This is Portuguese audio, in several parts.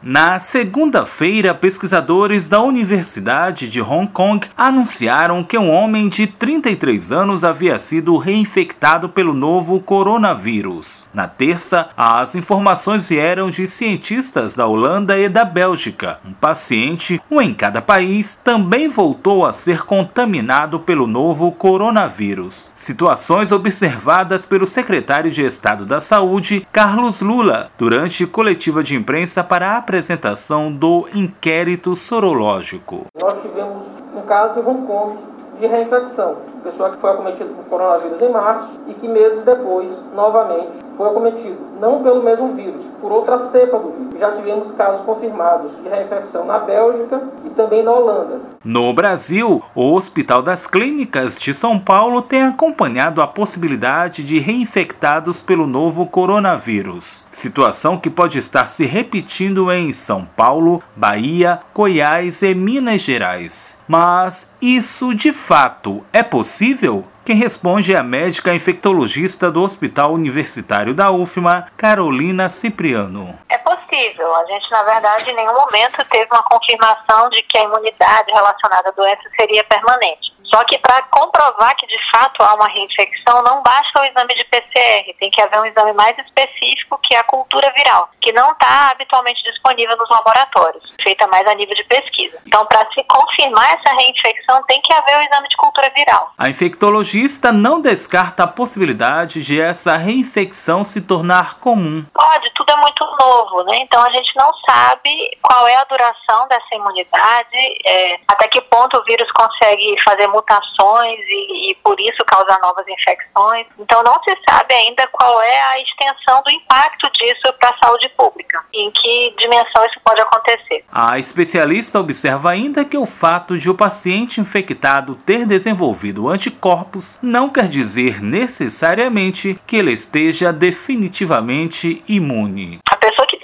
Na segunda-feira, pesquisadores da Universidade de Hong Kong anunciaram que um homem de 33 anos havia sido reinfectado pelo novo coronavírus. Na terça, as informações vieram de cientistas da Holanda e da Bélgica. Um paciente, um em cada país, também voltou a ser contaminado pelo novo coronavírus. Situações observadas pelo secretário de Estado da Saúde, Carlos Lula, durante coletiva de imprensa para a apresentação do inquérito sorológico. Nós tivemos um caso de Hong Kong de reinfecção. Pessoa que foi acometida por coronavírus em março e que meses depois, novamente, foi acometido, não pelo mesmo vírus, por outra cepa do vírus. Já tivemos casos confirmados de reinfecção na Bélgica e também na Holanda. No Brasil, o Hospital das Clínicas de São Paulo tem acompanhado a possibilidade de reinfectados pelo novo coronavírus. Situação que pode estar se repetindo em São Paulo, Bahia, Goiás e Minas Gerais. Mas isso de fato é possível? Quem responde é a médica infectologista do Hospital Universitário da UFMA, Carolina Cipriano. É possível. A gente, na verdade, em nenhum momento teve uma confirmação de que a imunidade relacionada à doença seria permanente. Só que para comprovar que de fato há uma reinfecção, não basta o exame de PCR, tem que haver um exame mais específico que é a cultura viral, que não está habitualmente disponível nos laboratórios, feita mais a nível de pesquisa. Então, para se confirmar essa reinfecção, tem que haver o exame de cultura viral. A infectologista não descarta a possibilidade de essa reinfecção se tornar comum. Pode, tudo é muito novo, né? Então a gente não sabe qual é a duração dessa imunidade, é, até que ponto o vírus consegue fazer mutações e, e, por isso causar novas infecções. Então não se sabe ainda qual é a extensão do impacto disso para a saúde pública, em que dimensão isso pode acontecer. A especialista observa ainda que o fato de o paciente infectado ter desenvolvido anticorpos não quer dizer necessariamente que ele esteja definitivamente imune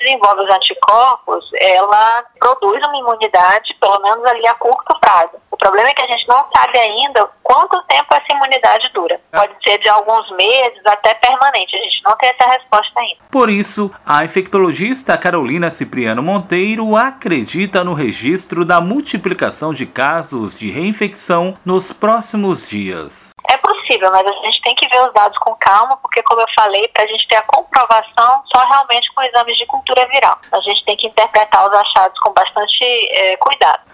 desenvolve os anticorpos, ela produz uma imunidade, pelo menos ali a curto prazo. O problema é que a gente não sabe ainda quanto tempo essa imunidade dura. Pode ser de alguns meses até permanente. A gente não tem essa resposta ainda. Por isso, a infectologista Carolina Cipriano Monteiro acredita no registro da multiplicação de casos de reinfecção nos próximos dias possível, mas a gente tem que ver os dados com calma, porque, como eu falei, para a gente ter a comprovação só realmente com exames de cultura viral. A gente tem que interpretar os achados com bastante é, cuidado.